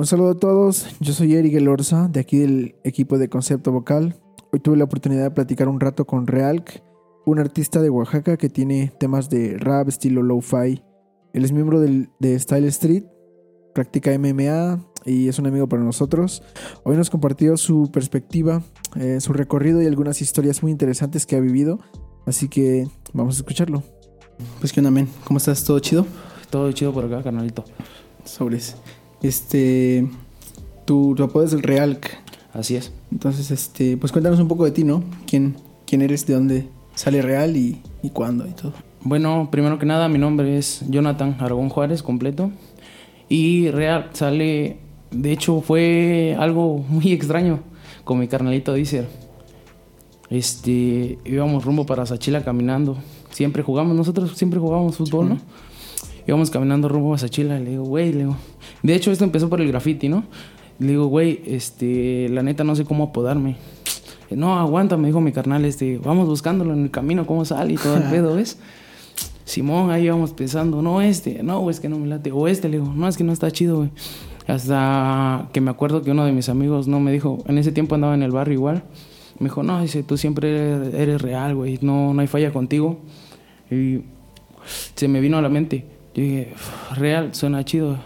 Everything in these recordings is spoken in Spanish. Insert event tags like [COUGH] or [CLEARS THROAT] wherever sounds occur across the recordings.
Un saludo a todos, yo soy Eric Elorza, de aquí del equipo de Concepto Vocal. Hoy tuve la oportunidad de platicar un rato con Realk, un artista de Oaxaca que tiene temas de rap estilo lo-fi. Él es miembro del, de Style Street, practica MMA y es un amigo para nosotros. Hoy nos compartió su perspectiva, eh, su recorrido y algunas historias muy interesantes que ha vivido. Así que vamos a escucharlo. Pues qué onda, men. ¿Cómo estás? ¿Todo chido? Todo chido por acá, canalito. Sobres. Este. Tu, tu apodo es el Realk. Así es. Entonces, este, pues cuéntanos un poco de ti, ¿no? ¿Quién, quién eres? ¿De dónde sale Real y, y cuándo y todo? Bueno, primero que nada, mi nombre es Jonathan Aragón Juárez, completo. Y Real sale, de hecho, fue algo muy [LAUGHS] extraño con mi carnalito Dicer. Este, íbamos rumbo para Sachila caminando. Siempre jugamos, nosotros siempre jugábamos fútbol, ¿no? Íbamos caminando rumbo a Sachila y le digo, güey, le digo. De hecho, esto empezó por el graffiti, ¿no? Le digo, güey, este, la neta no sé cómo apodarme. No, aguanta, me dijo mi carnal, este, vamos buscándolo en el camino, cómo sale y todo el [LAUGHS] pedo, ¿ves? Simón, ahí íbamos pensando, no, este, no, es que no me late. O este, le digo, no, es que no está chido, güey. Hasta que me acuerdo que uno de mis amigos no me dijo, en ese tiempo andaba en el barrio igual. Me dijo, no, dice, tú siempre eres, eres real, güey, no, no hay falla contigo. Y se me vino a la mente. Yo dije, real, suena chido.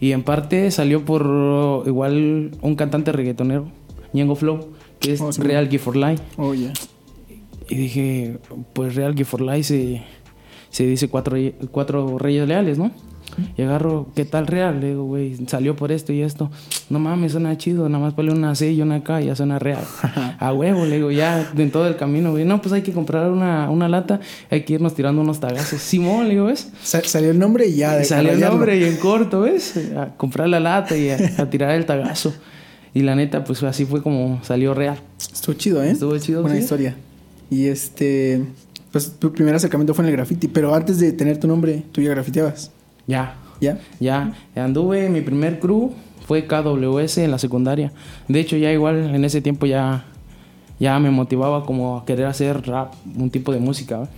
Y en parte salió por uh, igual un cantante reggaetonero, Ñengo Flow, que es Oh, sí. Real Gift for Life. Oh, ya. Y dije, pues Real Gift for Life se, se dice cuatro, cuatro reyes leales, ¿no? Y agarro, ¿qué tal Real? Le digo, güey, salió por esto y esto. No mames, suena chido, nada más ponle una C y una K ya suena Real. [LAUGHS] A huevo, le digo, ya en todo el camino, güey. No, pues hay que comprar una, una lata, hay que irnos tirando unos tagazos. Simón, le digo, ¿ves? Sa- salió el nombre y ya. de Salió el nombre y en corto, ¿ves? A comprar la lata y a, a tirar el tagazo. Y la neta, pues así fue como salió Real. Estuvo chido, ¿eh? Estuvo chido, Buena sí. historia. Y este. Pues tu primer acercamiento fue en el graffiti, pero antes de tener tu nombre, tú ya grafiteabas. Ya, ¿Ya? Ya, anduve, mi primer crew fue KWS en la secundaria. De hecho, ya igual en ese tiempo ya, ya me motivaba como a querer hacer rap, un tipo de música.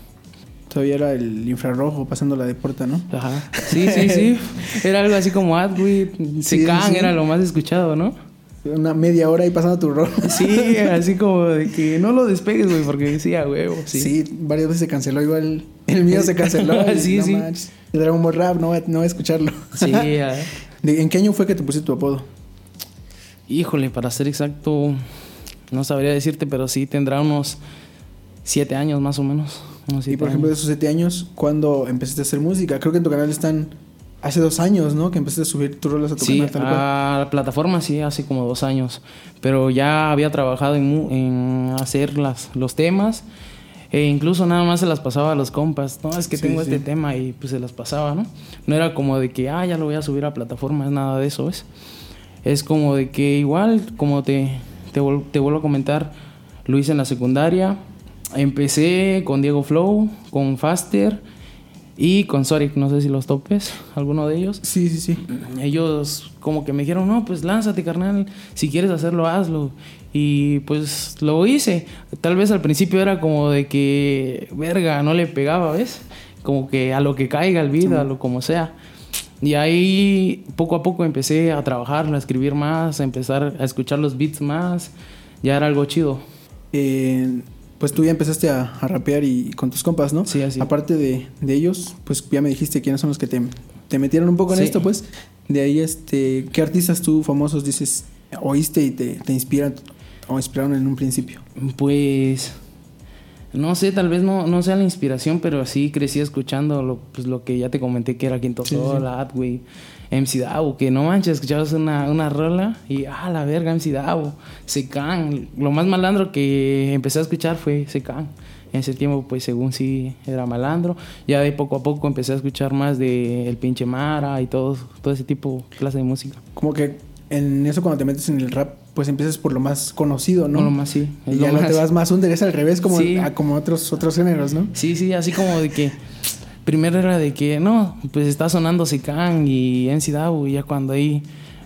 Todavía era el infrarrojo pasando la de puerta, ¿no? Ajá. Sí, sí, sí. [LAUGHS] Era algo así como Sí, Secan, sí. era lo más escuchado, ¿no? Una media hora ahí pasando tu rol. [LAUGHS] Sí, así como de que no lo despegues, güey, porque decía, huevo. Sí. Sí. varias veces se canceló igual. El mío se canceló. [LAUGHS] y Sí, no sí. manches. El Dragon Ball Rap, no voy a, no voy a escucharlo. Sí. [LAUGHS] ¿De- ¿En qué año fue que te pusiste tu apodo? híjole, para ser exacto, no sabría decirte, pero sí tendrá unos siete años más o menos. Unos Y por ejemplo, de esos siete años, ¿cuándo empezaste a hacer música? Creo que en tu canal están hace dos años, ¿no? Que empezaste a subir tus rolas a tu Sí, canal. Tal cual. a la plataforma sí, hace como dos años. Pero ya había trabajado en, en hacer las, los temas. E incluso nada más se las pasaba a los compas. No, es que Sí, tengo sí. este tema y pues se las pasaba, ¿no? No era como de que, ah, ya lo voy a subir a plataforma, es nada de eso, ¿ves? Es como de que igual, como te, te, vol- te vuelvo a comentar, lo hice en la secundaria. Empecé con Diego Flow, con Faster y con Soric, no sé si los topes, alguno de ellos Sí, sí, sí. ellos como que me dijeron, no, pues lánzate, carnal, si quieres hacerlo, hazlo. Y pues lo hice. Tal vez al principio era como de que, verga, no le pegaba, ¿ves? Como que a lo que caiga el beat, a lo como sea. Y ahí poco a poco empecé a trabajar, a escribir más, a empezar a escuchar los beats más. Ya era algo chido. Eh, pues tú ya empezaste a, a rapear y, con tus compas, ¿no? Sí, así. Aparte de, de ellos, pues ya me dijiste quiénes son los que te, te metieron un poco en Sí. esto, pues. De ahí, este, ¿qué artistas tú famosos dices, oíste y te, te inspiran o inspiraron en un principio? Pues no sé, tal vez no, no sea la inspiración, pero sí crecí escuchando lo, pues, lo que ya te comenté que era Quinto Sí, sí, Sol, Atway, MC Davo, que no manches, escuchabas una, una rola y ah, la verga, MC Davo, Secan. Lo más malandro que empecé a escuchar fue Secan. En ese tiempo, pues según sí era malandro. Ya de poco a poco empecé a escuchar más de El Pinche Mara y todo, todo ese tipo, clase de música. Como que en eso cuando te metes en el rap, pues empiezas por lo más conocido, ¿no? No, lo más sí. y ya no te vas más under, es al revés como, Sí. a- como otros, otros géneros, ¿no? Sí, sí, así como de que primero era de que no, pues está sonando Sican y Davo y ya cuando ahí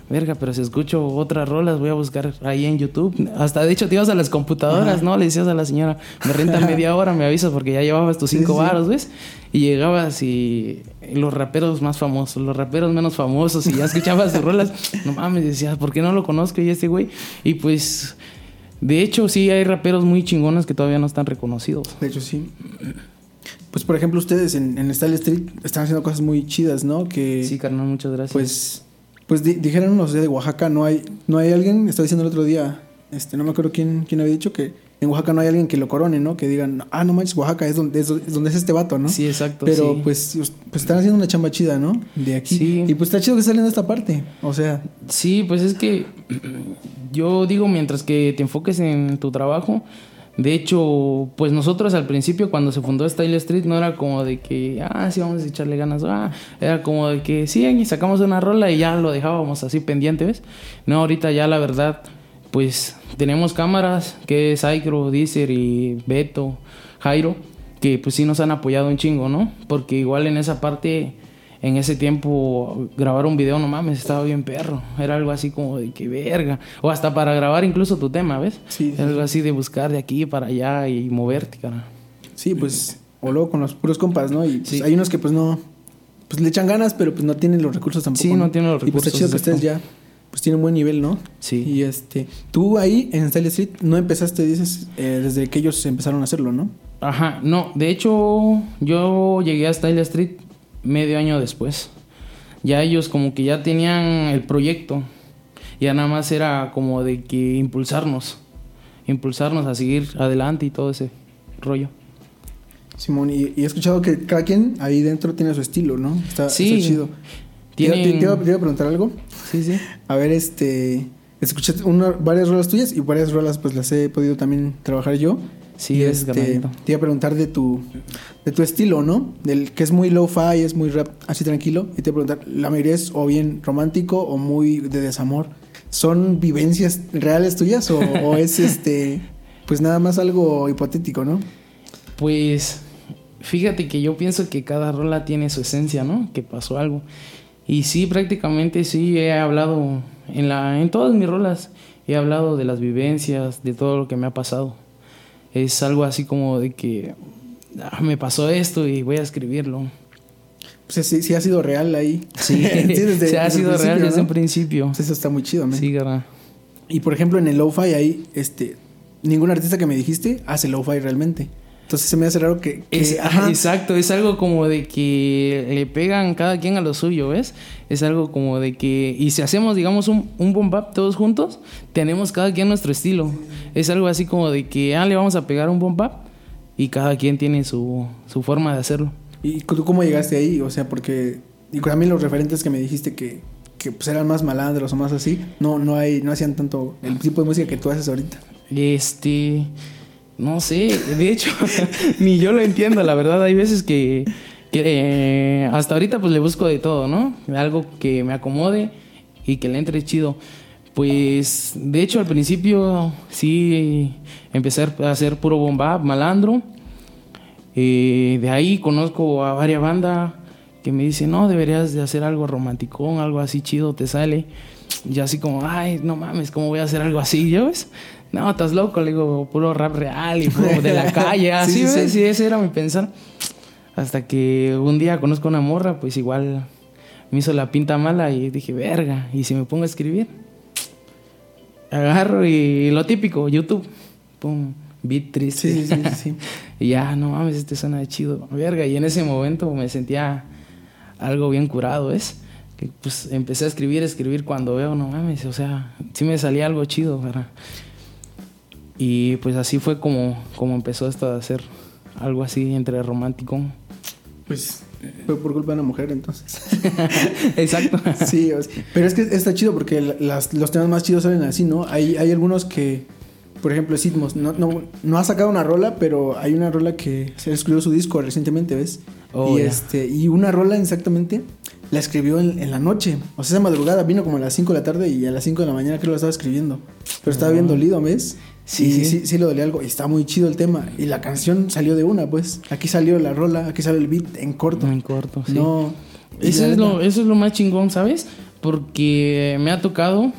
verga, pero si escucho otras rolas, voy a buscar ahí en YouTube. Hasta de hecho te ibas a las computadoras, ¿no? Le decías a la señora, me renta [LAUGHS] media hora, me avisas porque ya llevabas tus cinco varos, ¿ves? Y llegabas y los raperos más famosos, los raperos menos famosos, y ya escuchabas sus rolas, [LAUGHS] no mames, decías, ¿por qué no lo conozco? Y este güey, y pues, de hecho, sí hay raperos muy chingones que todavía no están reconocidos. De hecho, sí. Pues, por ejemplo, ustedes en, en Style Street están haciendo cosas muy chidas, ¿no? Que, Sí, carnal, muchas gracias. pues, pues di- dijeron los de Oaxaca, no hay, no hay alguien, estaba diciendo el otro día, este, no me acuerdo quién, quién había dicho que en Oaxaca no hay alguien que lo corone, ¿no? Que digan, ah, no manches, Oaxaca es donde es, es donde es este vato, ¿no? Sí, exacto. Pero sí. pues, pues están haciendo una chamba chida, ¿no? De aquí. Sí. Y pues está chido que salen de esta parte. O sea, Sí, pues es que [CLEARS THROAT] yo digo, mientras que te enfoques en tu trabajo, de hecho, pues nosotros al principio cuando se fundó Style Street no era como de que, ah, sí, vamos a echarle ganas, ah, era como de que sí, y sacamos una rola y ya lo dejábamos así pendiente, ¿ves? No, ahorita ya la verdad, pues tenemos cámaras, que es Aicro, Deezer y Beto, Jairo, que pues sí nos han apoyado un chingo, ¿no? Porque igual en esa parte en ese tiempo grabar un video, no mames, estaba bien perro. Era algo así como de que verga. O hasta para grabar incluso tu tema, ¿ves? Sí. Algo así de buscar de aquí para allá y moverte, cara. sí, pues, o luego con los puros compas, ¿no? Y pues, Sí. hay unos que pues no, pues le echan ganas, pero pues no tienen los recursos tampoco. Sí, no tienen los Y pues está recursos, chido que ustedes ya, pues tienen buen nivel, ¿no? Sí. Y este, tú ahí en Style Street no empezaste, dices, eh, desde que ellos empezaron a hacerlo, ¿no? Ajá, no, de hecho, yo llegué a Style Street medio año después. Ya ellos como que ya tenían el proyecto. Ya nada más era como de que impulsarnos. Impulsarnos a seguir adelante y todo ese rollo. Simón, y, y he escuchado que cada quien ahí dentro tiene su estilo, ¿no? Está, Sí. está chido. Te Tienen- Te, te iba, te iba a preguntar algo. Sí, sí. A ver, este. Escuché una- varias rolas tuyas y varias rolas, pues las he podido también trabajar yo. Sí, y es este, te iba a preguntar de tu, de tu estilo, ¿no? Del que es muy low-fi, es muy rap así tranquilo. Y te iba a preguntar, ¿la mayoría es o bien romántico o muy de desamor? ¿Son vivencias reales tuyas o, o es [LAUGHS] este, pues nada más algo hipotético, ¿no? Pues fíjate que yo pienso que cada rola tiene su esencia, ¿no? Que pasó algo. Y sí, prácticamente sí he hablado en la en todas mis rolas he hablado de las vivencias, de todo lo que me ha pasado. Es algo así como de que ah, me pasó esto y voy a escribirlo. Pues sí, sí ha sido real ahí. Sí, [LAUGHS] desde- [LAUGHS] se ha desde sido real principio, desde ¿no? un principio. Pues eso está muy chido, man. Sí, garra. Y por ejemplo, en el lo-fi ahí, este, ningún artista que me dijiste hace lo-fi realmente. Entonces se me hace raro que... que- Es- ajá. Exacto, es algo como de que le pegan cada quien a lo suyo, ¿ves? Es algo como de que, y si hacemos, digamos, un, un bomb bap todos juntos, tenemos cada quien nuestro estilo. Es algo así como de que, ah, le vamos a pegar un bomb bap y cada quien tiene su, su forma de hacerlo. ¿Y tú cómo llegaste ahí? O sea, porque... Y también los referentes que me dijiste que, que pues eran más malandros o más así, no, no, hay, no hacían tanto el tipo de música que tú haces ahorita. Este, no sé, de hecho, [LAUGHS] ni yo lo entiendo, la verdad, hay veces que, que eh, hasta ahorita pues le busco de todo, ¿no? Algo que me acomode y que le entre chido. Pues, de hecho, al principio sí empecé a hacer puro bomba, malandro. Eh, de ahí conozco a varias bandas que me dicen, no, deberías de hacer algo romanticón, algo así chido, te sale. Y así como, ay, no mames, ¿cómo voy a hacer algo así? ¿Ya ves? No, estás loco, le digo, puro rap real y puro de la [LAUGHS] calle, así, Sí, sí, ¿ves? sí. Ese era mi pensar. Hasta que un día conozco a una morra, pues igual me hizo la pinta mala y dije, verga, ¿y si me pongo a escribir? Agarro y lo típico, YouTube, pum, beat triste. Sí, sí, sí. [LAUGHS] y ya, no mames, este suena de chido, verga. Y en ese momento me sentía algo bien curado, ¿ves? Que pues empecé a escribir, escribir cuando veo, no mames, o sea, sí me salía algo chido, ¿verdad? Y pues así fue como, como empezó esto de hacer algo así entre romántico. Pues fue por culpa de una mujer entonces. [LAUGHS] Exacto. [LAUGHS] Sí, o sea, pero es que está chido porque la- las- los temas más chidos salen así, ¿no? Hay, hay algunos que, por ejemplo, Sitmos, no, no, no ha sacado una rola, pero hay una rola que se escribió su disco recientemente, ¿ves? Oh, y, ya. este, y una rola exactamente la escribió en, en la noche. O sea, esa madrugada vino como a las 5 de la tarde y a las 5 de la mañana creo que lo estaba escribiendo. Pero estaba bien dolido, ¿ves? Sí, y sí. sí, sí le dolía algo. Y está muy chido el tema. Y la canción salió de una, pues. Aquí salió la rola, aquí salió el beat en corto. En corto, sí. No. Eso es, lo, eso es lo más chingón, ¿sabes? porque me ha tocado.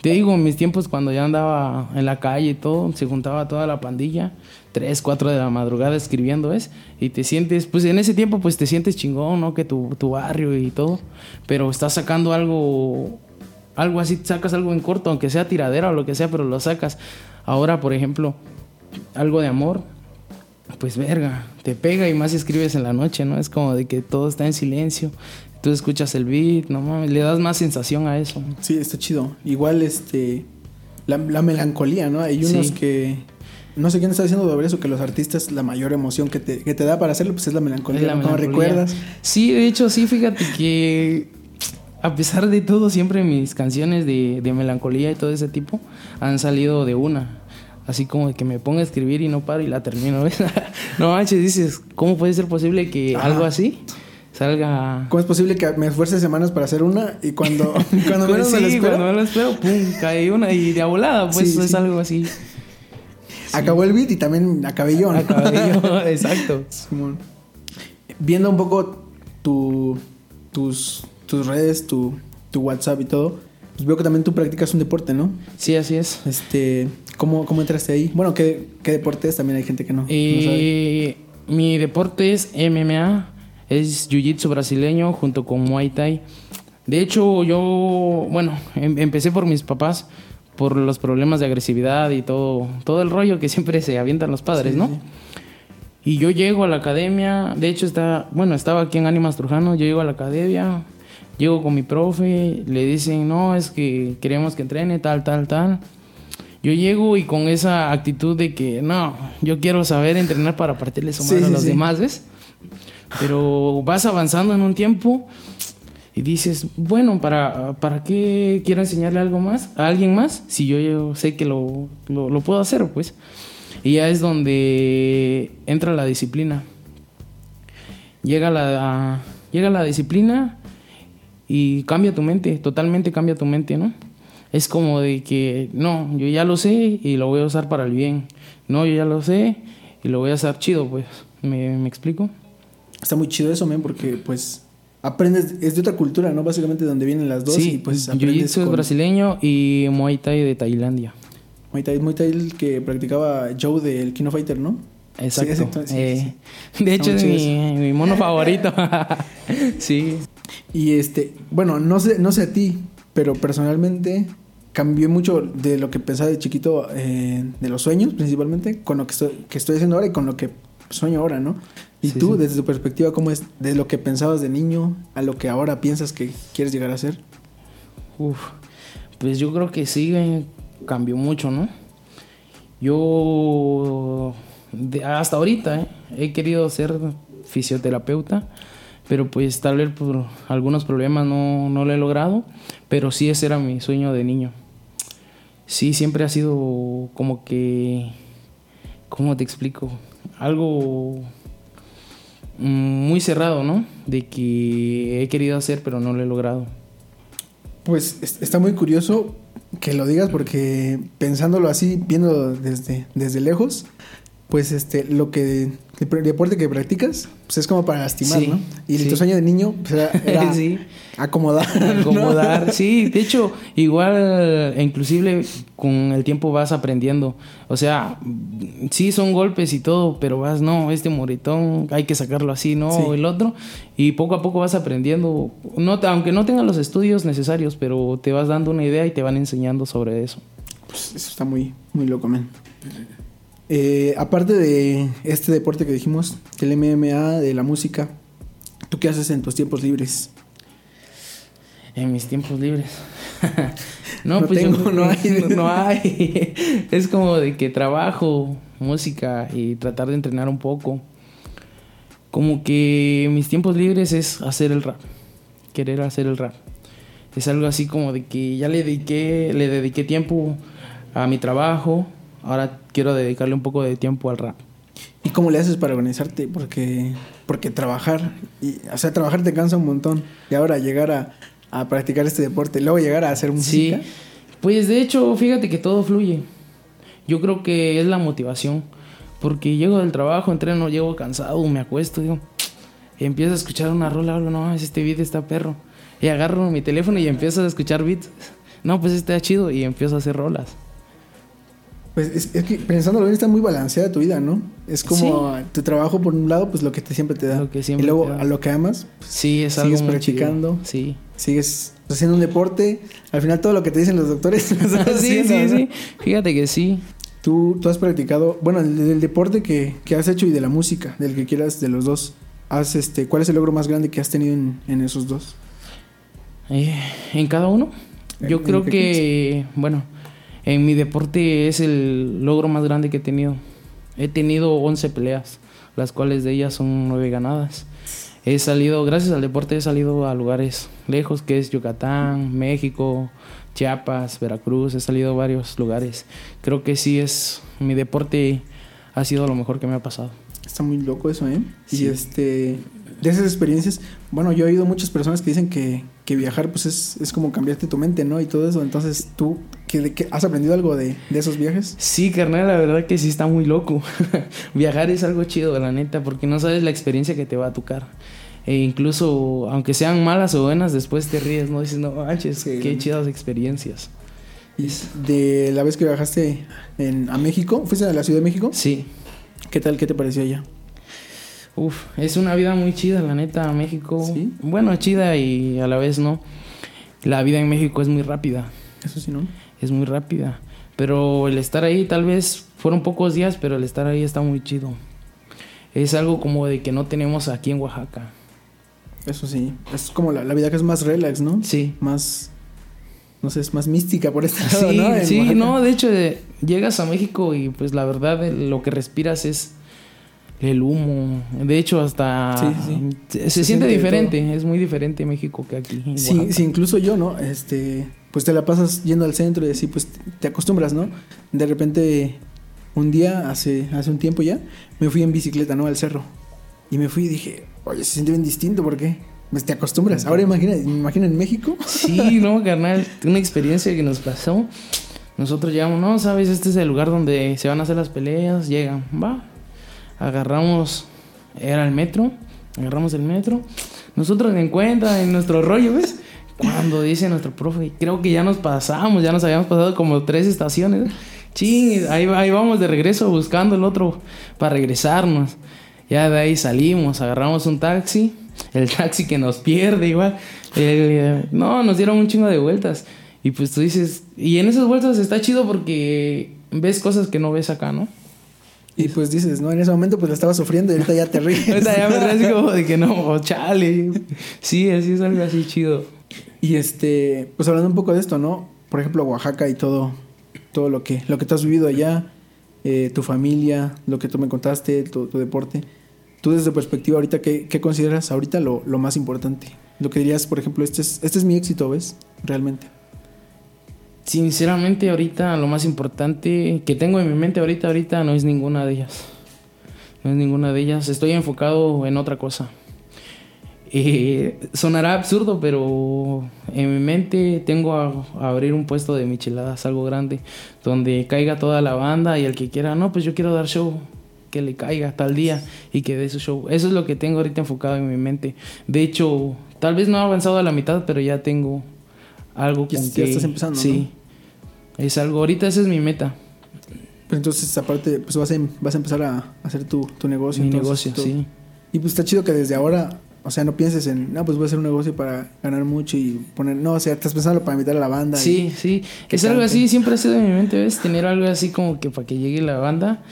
Te digo, mis tiempos cuando ya andaba en la calle y todo, se juntaba toda la pandilla, 3, 4 de la madrugada escribiendo, ¿ves? Y te sientes, pues en ese tiempo pues te sientes chingón, ¿no? Que tu, tu barrio y todo, pero estás sacando algo, algo así, sacas algo en corto, aunque sea tiradera o lo que sea, pero lo sacas. Ahora, por ejemplo, algo de amor, pues verga, te pega y más escribes en la noche, ¿no? Es como de que todo está en silencio, tú escuchas el beat, no mames, le das más sensación a eso. Sí, está chido. Igual, este, la, la melancolía, ¿no? Hay unos Sí. que, no sé quién está diciendo sobre eso, que los artistas, la mayor emoción que te, que te da para hacerlo, pues es la melancolía, Es la ¿no? Melancolía. recuerdas. Sí, de hecho, sí, fíjate que a pesar de todo, siempre mis canciones de, de melancolía y todo ese tipo han salido de una. Así como de que me ponga a escribir y no paro y la termino. ¿ves? [LAUGHS] no manches, dices, ¿cómo puede ser posible que Ajá. algo así salga... ¿Cómo es posible que me esfuerce semanas para hacer una y cuando, [LAUGHS] cuando menos me sí, lo espero, cuando me lo espero, pum, cae una y de volada, pues Sí, es sí. algo así. Acabó el beat y también acabé yo, ¿no? Acabé yo, [LAUGHS] exacto. Simón. Viendo un poco tu, tus, tus redes, tu, tu WhatsApp y todo, pues veo que también tú practicas un deporte, ¿no? Sí, así es. Este, ¿cómo, cómo entraste ahí? Bueno, ¿qué, qué deporte es? También hay gente que no, no sabe. Eh, mi deporte es MMA, es Jiu-Jitsu brasileño junto con Muay Thai. De hecho, yo, bueno, em- empecé por mis papás, por los problemas de agresividad y todo, todo el rollo que siempre se avientan los padres, Sí, ¿no? sí. Y yo llego a la academia, de hecho está, bueno, estaba aquí en Ánimas Trujano, yo llego a la academia, llego con mi profe, le dicen, no, es que queremos que entrene, tal, tal, tal. Yo llego y con esa actitud de que, no, yo quiero saber entrenar para partirle su Sí, madre a sí, los sí. demás, ¿ves? Pero vas avanzando en un tiempo y dices, bueno, ¿para, ¿para qué quiero enseñarle algo más? ¿A alguien más? Si yo, yo sé que lo, lo, lo puedo hacer, pues. Y ya es donde entra la disciplina. Llega la, llega la disciplina y cambia tu mente, totalmente cambia tu mente, ¿no? Es como de que, no, yo ya lo sé y lo voy a usar para el bien. No, yo ya lo sé y lo voy a hacer chido, pues. ¿Me, me explico? Está muy chido eso, men, porque pues aprendes, es de otra cultura, ¿no? Básicamente de donde vienen las dos y pues aprendes Jiu-Jitsu es brasileño y Muay Thai de Tailandia. Muay Thai, Muay Thai el que practicaba Joe del Kino Fighter, ¿no? Exacto. Sí, exacto, sí, Eh, sí. De hecho, es mi, mi mono favorito. [LAUGHS] sí. Y este, bueno, no sé, no sé a ti, pero personalmente cambió mucho de lo que pensaba de chiquito, eh, de los sueños principalmente, con lo que estoy, que estoy haciendo ahora y con lo que sueño ahora, ¿no? Y Sí, tú, sí. desde tu perspectiva, ¿cómo es de lo que pensabas de niño a lo que ahora piensas que quieres llegar a ser? Uf, pues yo creo que sí eh, cambió mucho, ¿no? Yo de- hasta ahorita eh, he querido ser fisioterapeuta, pero pues tal vez por algunos problemas no, no lo he logrado, pero sí ese era mi sueño de niño. Sí, siempre ha sido como que, ¿cómo te explico? Algo muy cerrado, ¿no? De que he querido hacer, pero no lo he logrado. Pues es- está muy curioso que lo digas porque pensándolo así, viendo desde, desde lejos, pues este, lo que, el deporte que practicas, pues es como para lastimar, Sí, ¿no? Y sí. tu sueño de niño pues, era, [LAUGHS] era Sí. acomodar. ¿no? acomodar. [LAUGHS] Sí, de hecho, igual, inclusive con el tiempo vas aprendiendo. O sea, sí son golpes y todo, pero vas, no, este moretón hay que sacarlo así, no, el otro. Y poco a poco vas aprendiendo, no, aunque no tengas los estudios necesarios, pero te vas dando una idea y te van enseñando sobre eso. Pues eso está muy, muy loco, man. Eh, aparte de este deporte que dijimos, del MMA, de la música, ¿tú qué haces en tus tiempos libres? En mis tiempos libres. [LAUGHS] no, No pues yo- tengo, no hay. [LAUGHS] no hay. Es como de que trabajo, música y tratar de entrenar un poco. Como que mis tiempos libres es hacer el rap. Querer hacer el rap. Es algo así como de que ya le dediqué, le dediqué tiempo a mi trabajo. Ahora quiero dedicarle un poco de tiempo al rap. ¿Y cómo le haces para organizarte? Porque, porque trabajar, y, o sea, trabajar te cansa un montón. Y ahora llegar a, a practicar este deporte, luego llegar a hacer Sí, música. pues de hecho, fíjate que todo fluye. Yo creo que es la motivación. Porque llego del trabajo, entreno, llego cansado, me acuesto, digo, empiezo a escuchar una rola, hablo, no, este video está perro. Y agarro mi teléfono y empiezo a escuchar beats. No, pues está chido y empiezo a hacer rolas. Pues es, es que pensándolo bien está muy balanceada tu vida, ¿no? Es como tu trabajo por un lado, pues lo que te siempre te da. Lo que siempre y luego a lo que amas, pues, Sí, es algo Sigues muy practicando. chido. Sí. sigues haciendo un deporte. Al final todo lo que te dicen los doctores [LAUGHS] lo [LAUGHS] sí, haciendo, sí, ¿no? sí. Fíjate que sí. Tú, tú has practicado, bueno, el- del deporte que, que has hecho y de la música, del que quieras, de los dos. Has, este, ¿Cuál es el logro más grande que has tenido en, en esos dos? Eh, ¿En cada uno? Yo creo que, bueno, en mi deporte es el logro más grande que he tenido. He tenido 11 peleas, las cuales de ellas son 9 ganadas. He salido, gracias al deporte, he salido a lugares lejos, que es Yucatán, México, Chiapas, Veracruz, he salido a varios lugares. Creo que sí es, mi deporte ha sido lo mejor que me ha pasado. Está muy loco eso, ¿eh? Y Sí. este, de esas experiencias, bueno, yo he oído muchas personas que dicen que, que viajar pues es, es como cambiarte tu mente, ¿no? Y todo eso. Entonces, ¿tú qué- has aprendido algo de, de esos viajes? Sí, carnal, la verdad que sí está muy loco. [LAUGHS] Viajar es algo chido, la neta, porque no sabes la experiencia que te va a tocar. E incluso, aunque sean malas o buenas, después te ríes, ¿no? Dices, no manches, Sí, qué chidas experiencias. Y de la vez que viajaste en, a México, ¿fuiste a la Ciudad de México? Sí. ¿Qué tal? ¿Qué te pareció allá? Uf, es una vida muy chida, la neta, México. ¿Sí? Bueno, chida y a la vez no. La vida en México es muy rápida, Eso sí, ¿no? Es muy rápida. Pero el estar ahí, tal vez fueron pocos días, pero el estar ahí está muy chido. Es algo como de que no tenemos aquí en Oaxaca. Eso sí. Es como la, la vida que es más relax, ¿no? Sí. Más, no sé, es más mística por este lado, Sí, ¿no? En sí, Oaxaca. no, de hecho eh, llegas a México y pues la verdad eh, lo que respiras es el humo. De hecho hasta Sí, sí. Se, se Se siente siente diferente, es muy diferente México que aquí. en Sí, sí, incluso yo, ¿no? Este, pues te la pasas yendo al centro y así, pues te acostumbras, ¿no? De repente, un día, hace, hace un tiempo ya, me fui en bicicleta, ¿no? Al cerro. Y me fui y dije, oye, se siente bien distinto, ¿por qué? Pues te acostumbras. Ahora imagina, imagina en México. Sí, no, carnal, una experiencia que nos pasó. Nosotros llegamos, no, sabes, este es el lugar donde se van a hacer las peleas, llegan, va. Agarramos, era el metro, agarramos el metro. Nosotros en cuenta, en nuestro rollo, ¿ves? Cuando dice nuestro profe, creo que ya nos pasamos, ya nos habíamos pasado como tres estaciones. Ching, ahí, ahí vamos de regreso buscando el otro para regresarnos. Ya de ahí salimos, agarramos un taxi, el taxi que nos pierde igual. El- no, nos dieron un chingo de vueltas. Y pues tú dices, y en esas vueltas está chido porque ves cosas que no ves acá, ¿no? Y pues dices, ¿no? En ese momento pues la estaba sufriendo y ahorita ya te [LAUGHS] ríes. Ahorita ya me ríes como de que no, chale. Sí, así es algo así chido. Y este, pues hablando un poco de esto, ¿no? Por ejemplo, Oaxaca y todo, todo lo que, lo que tú has vivido allá, eh, tu familia, lo que tú me contaste, tu, deporte. Tú desde perspectiva ahorita, ¿qué, qué consideras ahorita lo, lo más importante? Lo que dirías, por ejemplo, este es, este es mi éxito, ¿ves? Realmente. Sinceramente, ahorita lo más importante que tengo en mi mente ahorita, ahorita no es ninguna de ellas. No es ninguna de ellas. Estoy enfocado en otra cosa. Eh, sonará absurdo, pero en mi mente tengo a, a abrir un puesto de micheladas, algo grande, donde caiga toda la banda y el que quiera, no, pues yo quiero dar show, que le caiga tal día y que dé su show. Eso es lo que tengo ahorita enfocado en mi mente. De hecho, tal vez no he avanzado a la mitad, pero ya tengo algo Ya- con ya que... estás empezando, Sí. Es algo, ahorita esa es mi meta, Pues entonces, aparte, pues vas a, em- vas a empezar a hacer tu, tu negocio. mi entonces, negocio, sí. Y pues está chido que desde ahora, o sea, no pienses en, no, pues voy a hacer un negocio para ganar mucho y poner, no, o sea, estás pensando para invitar a la banda. y- Sí, sí. Es algo así, siempre ha sido en mi mente, ¿ves? Tener algo así como que para que llegue la banda,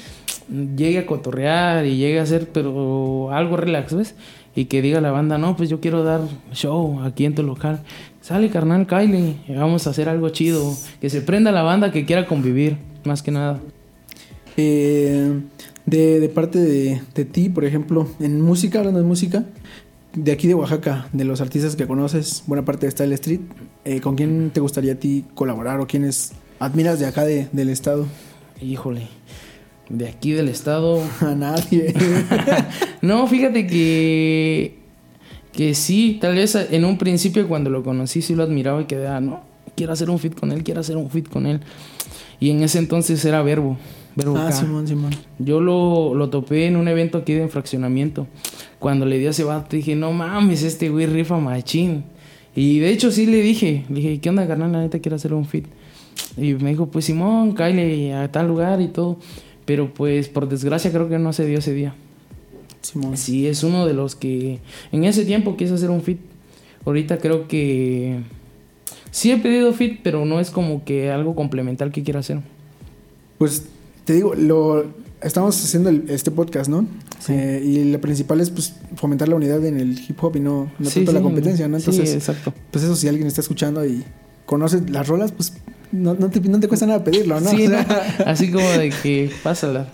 llegue a cotorrear y llegue a hacer, pero algo relax, ¿ves? Y que diga la banda, no, pues yo quiero dar show aquí en tu local. Sale, carnal, Kylie, vamos a hacer algo chido. Que se prenda la banda que quiera convivir, más que nada. Eh, de, de parte de, de ti, por ejemplo, en música, hablando de música, de aquí de Oaxaca, de los artistas que conoces, buena parte de Style Street, eh, ¿con quién te gustaría a ti colaborar o quiénes admiras de acá de- del estado? Híjole, de aquí del estado, [LAUGHS] A nadie. [LAUGHS] No, fíjate que que sí, tal vez en un principio cuando lo conocí sí lo admiraba y quedaba, no, quiero hacer un fit con él, quiero hacer un fit con él. Y en ese entonces era Verbo, Ah. Simón, Simón. Yo lo, lo topé en un evento aquí de fraccionamiento. Cuando le di a ese vato dije, no mames, este güey rifa machín. Y de hecho sí le dije, le dije, ¿qué onda, carnal? La neta quiero hacer un fit. Y me dijo, pues Simón, cáile a tal lugar y todo. Pero pues por desgracia creo que no se dio ese día. Simón. Sí, es uno de los que en ese tiempo quise hacer un fit. Ahorita creo que sí he pedido fit, pero no es como que algo complemental que quiera hacer. Pues te digo, lo estamos haciendo el- este podcast, ¿no? Eh, y la principal es pues fomentar la unidad en el hip hop y no, no Sí, tanto la sí, competencia, ¿no? sí, Entonces, exacto. pues eso si alguien está escuchando y conoce las rolas, pues no, no te, no te cuesta nada pedirlo, ¿no? Sí, O ¿no? sea, así como de que pásala.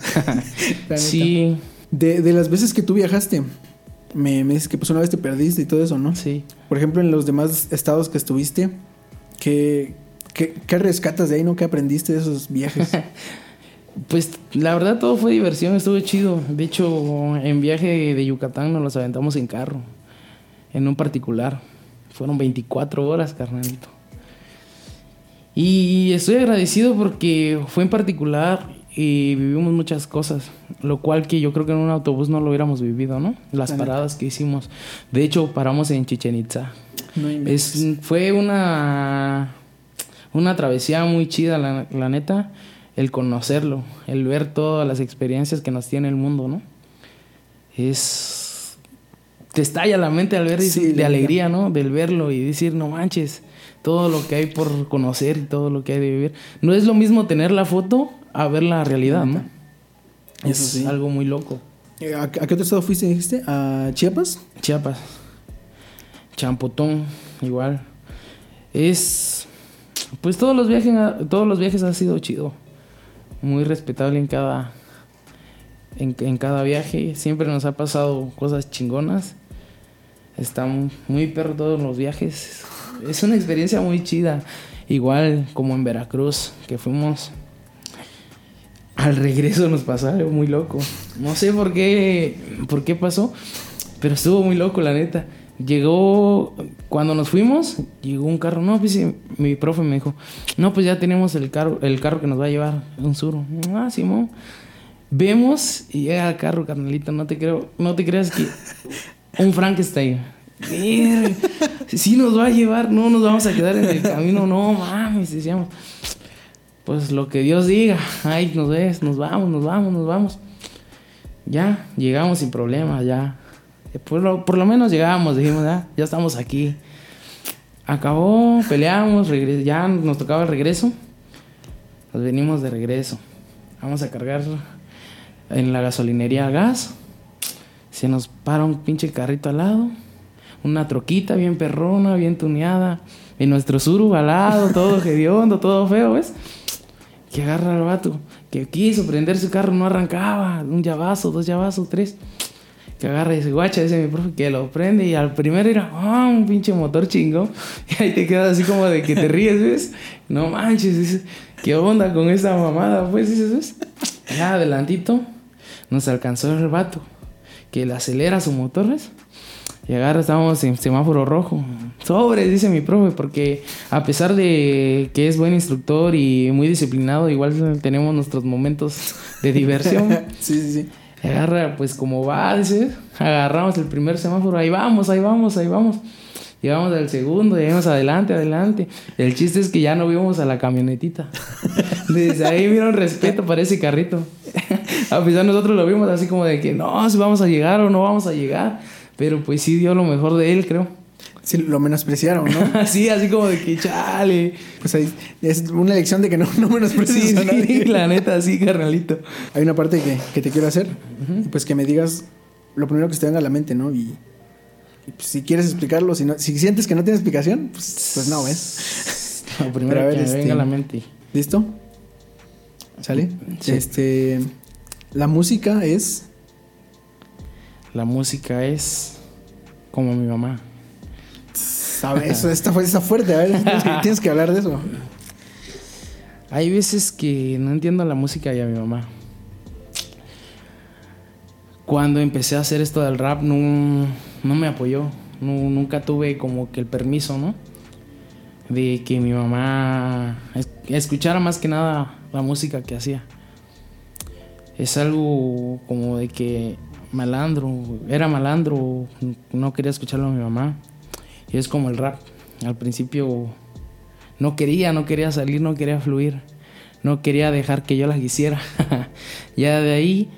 [LAUGHS] sí, De, de las veces que tú viajaste, me, me dices que pues una vez te perdiste y todo eso, ¿no? sí. Por ejemplo, en los demás estados que estuviste, ¿qué, qué, qué rescatas de ahí, no? ¿Qué aprendiste de esos viajes? [LAUGHS] Pues la verdad todo fue diversión, estuvo chido. De hecho, en viaje de Yucatán nos los aventamos en carro, en un particular. Fueron 24 horas, carnalito. Y estoy agradecido porque fue en particular y vivimos muchas cosas, lo cual que yo creo que en un autobús no lo hubiéramos vivido, ¿no? Las La neta. paradas que hicimos. De hecho, paramos en Chichen Itza. no. Es, fue una, una travesía muy chida, la, la neta, el conocerlo, el ver todas las experiencias que nos tiene el mundo, ¿no? Es... Te estalla la mente al ver Sí, de alegría, ¿no? Del verlo y decir, no manches, todo lo que hay por conocer y todo lo que hay de vivir. No es lo mismo tener la foto a ver la realidad, ¿no? Eso Es sí. algo muy loco. Eh, ¿A, qué otro estado fuiste, dijiste? ¿A Chiapas? Chiapas. Champotón, igual. Es. Pues todos los viajes, todos los viajes ha sido chido. Muy respetable en cada. En, cada viaje. Siempre nos ha pasado cosas chingonas. Están muy perro todos los viajes. Es una experiencia muy chida. Igual como en Veracruz, que fuimos. Al regreso nos pasó algo muy loco. No sé por qué, por qué pasó, pero estuvo muy loco, la neta. Llegó, cuando nos fuimos, llegó un carro. No, pues sí, mi profe me dijo, no, pues ya tenemos el carro, el carro que nos va a llevar, un suro. Ah, Simón. Vemos y llega el carro, carnalito. No te creo, no te creas que [LAUGHS] un Frankenstein. Sí nos va a llevar, no nos vamos a quedar en el camino, no mames, decíamos. Pues lo que Dios diga, ay, nos ves, nos vamos, nos vamos, nos vamos. Ya, llegamos sin problemas, ya. Eh, Por lo, por lo menos llegamos, dijimos, ya, ya estamos aquí. Acabó, peleamos, ya nos tocaba el regreso. Nos venimos de regreso. Vamos a cargar en la gasolinería gas. Se nos para un pinche carrito al lado. Una troquita bien perrona, bien tuneada. Y nuestro suru al lado, todo [LAUGHS] hediondo, todo feo, ¿ves? Que agarra al vato. Que quiso prender su carro, no arrancaba. Un llavazo, dos llavazos, tres. Que agarra y guacha, dice mi profe, que lo prende. Y al primero era, ah, un pinche motor chingo. [LAUGHS] Y ahí te quedas así como de que te ríes, ¿ves? No manches, dices, ¿qué onda con esa mamada? Pues dices, ¿ves? Adelantito nos alcanzó el vato. Que le acelera su motor, ¿ves? Y agarra, estábamos en semáforo rojo. Sobre, dice mi profe, porque a pesar de que es buen instructor y muy disciplinado, igual tenemos nuestros momentos de diversión. [LAUGHS] sí, sí, sí. Agarra, pues como va, dice, agarramos el primer semáforo, ahí vamos, ahí vamos, ahí vamos. Llegamos al segundo, llegamos adelante, adelante. El chiste es que ya no vimos a la camionetita. [LAUGHS] Desde ahí vieron respeto para ese carrito. [LAUGHS] a pesar nosotros lo vimos así como de que no, si vamos a llegar o no vamos a llegar. Pero pues sí dio lo mejor de él, creo. Sí, lo menospreciaron, ¿no? [LAUGHS] Así, así como de que chale. Pues ahí es una lección de que no, no Sí, menosprecies sí, [LAUGHS] la neta, sí, carnalito. Hay una parte que, que te quiero hacer. Pues que me digas lo primero que se te venga a la mente, ¿no? Y, y, pues, si quieres explicarlo, si, no, si sientes que no tiene explicación, pues, pues no, ¿ves? [LAUGHS] Lo primero Pero a ver, que me este- venga a la mente. ¿Listo? ¿Sale? Sí. Este. La música es. La música es como mi mamá. ¿Sabes? Eso está, fu- está fuerte. A ver, tienes que, [LAUGHS] tienes que hablar de eso. Hay veces que no entiendo la música y a mi mamá. Cuando empecé a hacer esto del rap, no, no me apoyó. No- nunca tuve como que el permiso, ¿no? De que mi mamá es- escuchara más que nada la música que hacía. Es algo como de que malandro, era malandro, no quería escucharlo a mi mamá. Y es como el rap. Al principio no quería, no quería salir, no quería fluir, no quería dejar que yo la quisiera. [LAUGHS] ya de ahí,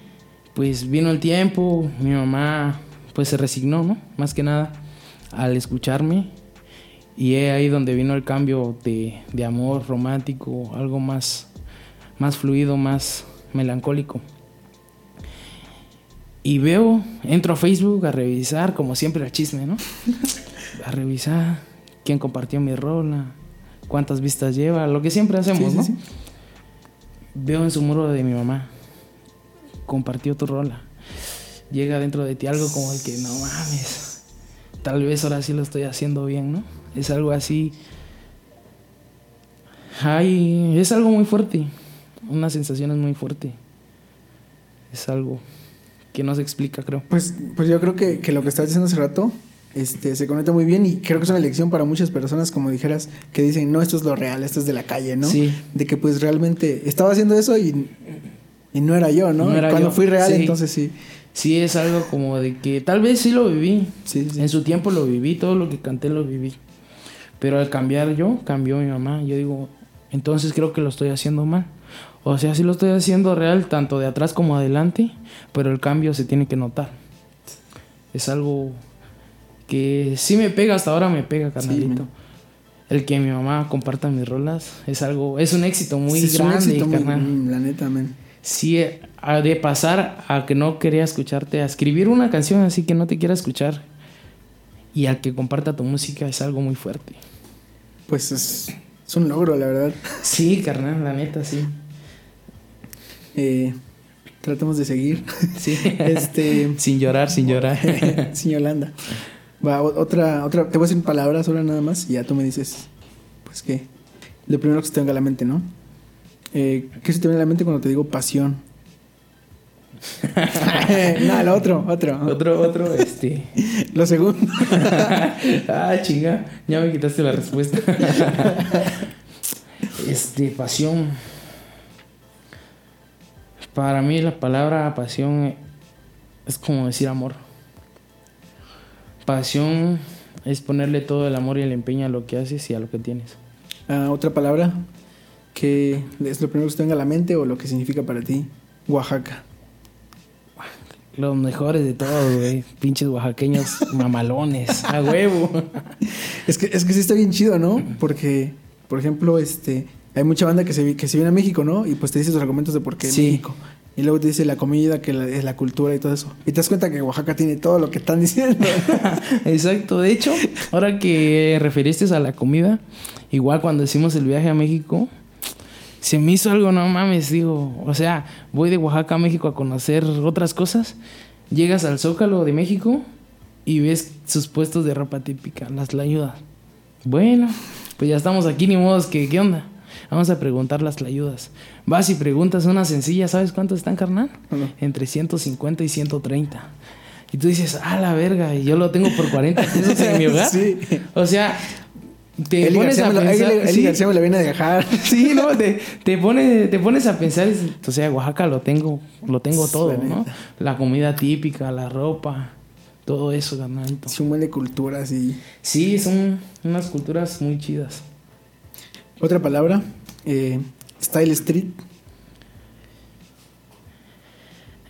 pues vino el tiempo, mi mamá pues se resignó, ¿no? Más que nada al escucharme y es ahí donde vino el cambio de, de amor romántico, algo más, más fluido, más melancólico. Y veo, entro a Facebook a revisar, como siempre, el chisme, ¿no? [LAUGHS] A revisar quién compartió mi rola, cuántas vistas lleva, lo que siempre hacemos, ¿no? Veo en su muro de mi mamá, compartió tu rola. Llega dentro de ti algo como el que, no mames, tal vez ahora sí lo estoy haciendo bien, ¿no? Es algo así. Ay, es algo muy fuerte. Una sensación es muy fuerte. Es algo que no se explica, creo. Pues, pues yo creo que, que lo que estás diciendo hace rato este, se conecta muy bien y creo que es una lección para muchas personas, como dijeras, que dicen, no, esto es lo real, esto es de la calle, ¿no? Sí. De que pues realmente estaba haciendo eso y, y no era yo, ¿no? No era Cuando yo. fui real, Sí. entonces sí. Sí, es algo como de que tal vez sí lo viví. Sí, sí. En su tiempo lo viví, todo lo que canté lo viví. Pero al cambiar yo, cambió mi mamá. Yo digo, entonces creo que lo estoy haciendo mal. O sea, sí lo estoy haciendo real, tanto de atrás como adelante, pero el cambio se tiene que notar. Es algo que sí me pega, hasta ahora me pega, carnalito. el que mi mamá comparta mis rolas es algo, es un éxito muy Sí, es un grande, muy- carnal. mm, la neta, man. Sí, eh, de pasar a que no quería escucharte, a escribir una canción así que no te quiera escuchar y al que comparta tu música es algo muy fuerte. Pues es, es un logro, la verdad. Sí, carnal, la neta, sí. Eh, tratemos de seguir. Sí. [LAUGHS] este, [LAUGHS] sin llorar, sin llorar. [LAUGHS] sin Yolanda. Va, otra, otra, te voy a decir palabras ahora nada más y ya tú me dices, pues qué. Lo primero que se te venga a la mente, ¿no? Eh, ¿Qué se te viene a la mente cuando te digo pasión? [LAUGHS] no, lo otro, otro. otro, otro, este. [LAUGHS] Lo segundo. [LAUGHS] ah, chinga, ya me quitaste la respuesta. este, pasión. Para mí la palabra pasión es como decir amor. Pasión es ponerle todo el amor y el empeño a lo que haces y a lo que tienes. Ah, otra palabra que es lo primero que se te venga a la mente o lo que significa para ti. Oaxaca. Los mejores de todos, güey. Pinches oaxaqueños [LAUGHS] mamalones. A huevo. [LAUGHS] Es que, es que sí está bien chido, ¿no? Porque, por ejemplo, este, hay mucha banda que se, que se viene a México, ¿no? Y pues te dice los argumentos de por qué Sí. México. Y luego te dice la comida, que es la cultura y todo eso. Y te das cuenta que Oaxaca tiene todo lo que están diciendo. [LAUGHS] Exacto. De hecho, ahora que referiste a la comida, igual cuando hicimos el viaje a México, se me hizo algo, no mames, digo, o sea, voy de Oaxaca a México a conocer otras cosas, llegas al Zócalo de México y ves sus puestos de ropa típica, las layudas. Bueno, pues ya estamos aquí, ni modos que, ¿qué onda? Vamos a preguntar las layudas. Vas y preguntas una sencilla, ¿sabes cuánto están, carnal? Entre 150 y 130. Y tú dices, ah, la verga, y yo lo tengo por 40 pesos en mi hogar. [LAUGHS] Sí. O sea, te pones a pensar. Sí, García me lo viene a dejar. [LAUGHS] sí, no, te, te, pone- te pones a pensar, o sea, Oaxaca lo tengo, lo tengo todo, La ¿no? La comida típica, la ropa, todo eso, carnalito. Es un buen de culturas y... Sí, son unas culturas muy chidas. Otra palabra, eh, Style Street.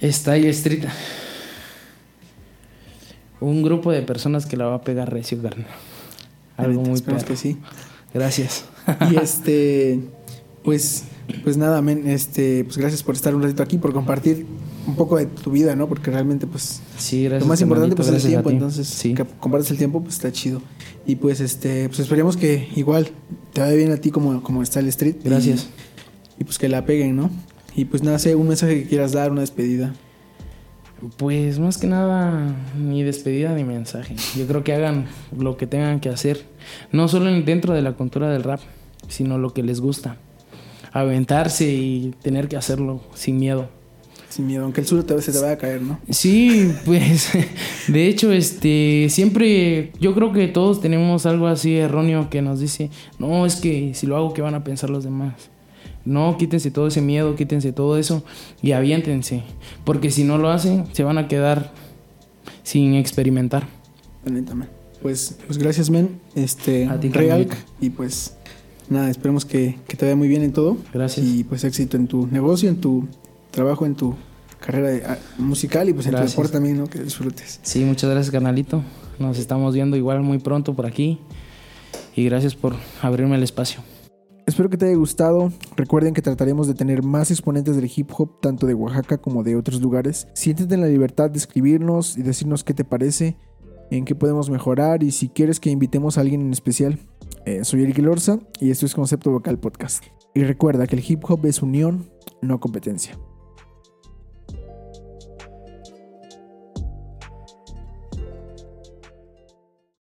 Style Street. Un grupo de personas que la va a pegar recio, carnal. Algo muy perro. que sí. Gracias. [LAUGHS] Y este, pues, pues nada, men, este, pues gracias por estar un ratito aquí, por compartir un poco de tu vida, ¿no? Porque realmente, pues, Sí, gracias. lo más importante pues es el tiempo, ti. entonces Sí. que compartes el tiempo, pues está chido. Y pues este, pues esperemos que igual te vaya bien a ti como, como está el street. Gracias. Y, pues que la peguen, ¿no? Y pues nada, sé un mensaje que quieras dar, una despedida. Pues más que nada, ni despedida ni mensaje. Yo creo que hagan lo que tengan que hacer. No solo en- dentro de la cultura del rap, sino lo que les gusta. Aventarse y tener que hacerlo sin miedo. Sin miedo, aunque el sur te, se te vaya a caer, ¿no? Sí, [LAUGHS] pues de hecho, este, siempre yo creo que todos tenemos algo así erróneo que nos dice, no, es que si lo hago, ¿qué van a pensar los demás? No, quítense todo ese miedo, quítense todo eso y aviéntense, porque si no lo hacen, se van a quedar sin experimentar. Pues, pues gracias, men. Este, A ti, Real. Y pues, nada, esperemos que, que te vaya muy bien en todo. Gracias. Y pues éxito en tu negocio, en tu trabajo, en tu carrera de- ah, musical y pues en Gracias. tu deporte también, ¿no? Que disfrutes. Sí, muchas gracias, canalito. Nos estamos viendo igual muy pronto por aquí. Y gracias por abrirme el espacio. Espero que te haya gustado. Recuerden que trataremos de tener más exponentes del hip hop, tanto de Oaxaca como de otros lugares. Siéntete en la libertad de escribirnos y decirnos qué te parece, en qué podemos mejorar y si quieres que invitemos a alguien en especial. Eh, soy Eric Lorza y esto es Concepto Vocal Podcast. Y recuerda que el hip hop es unión, no competencia.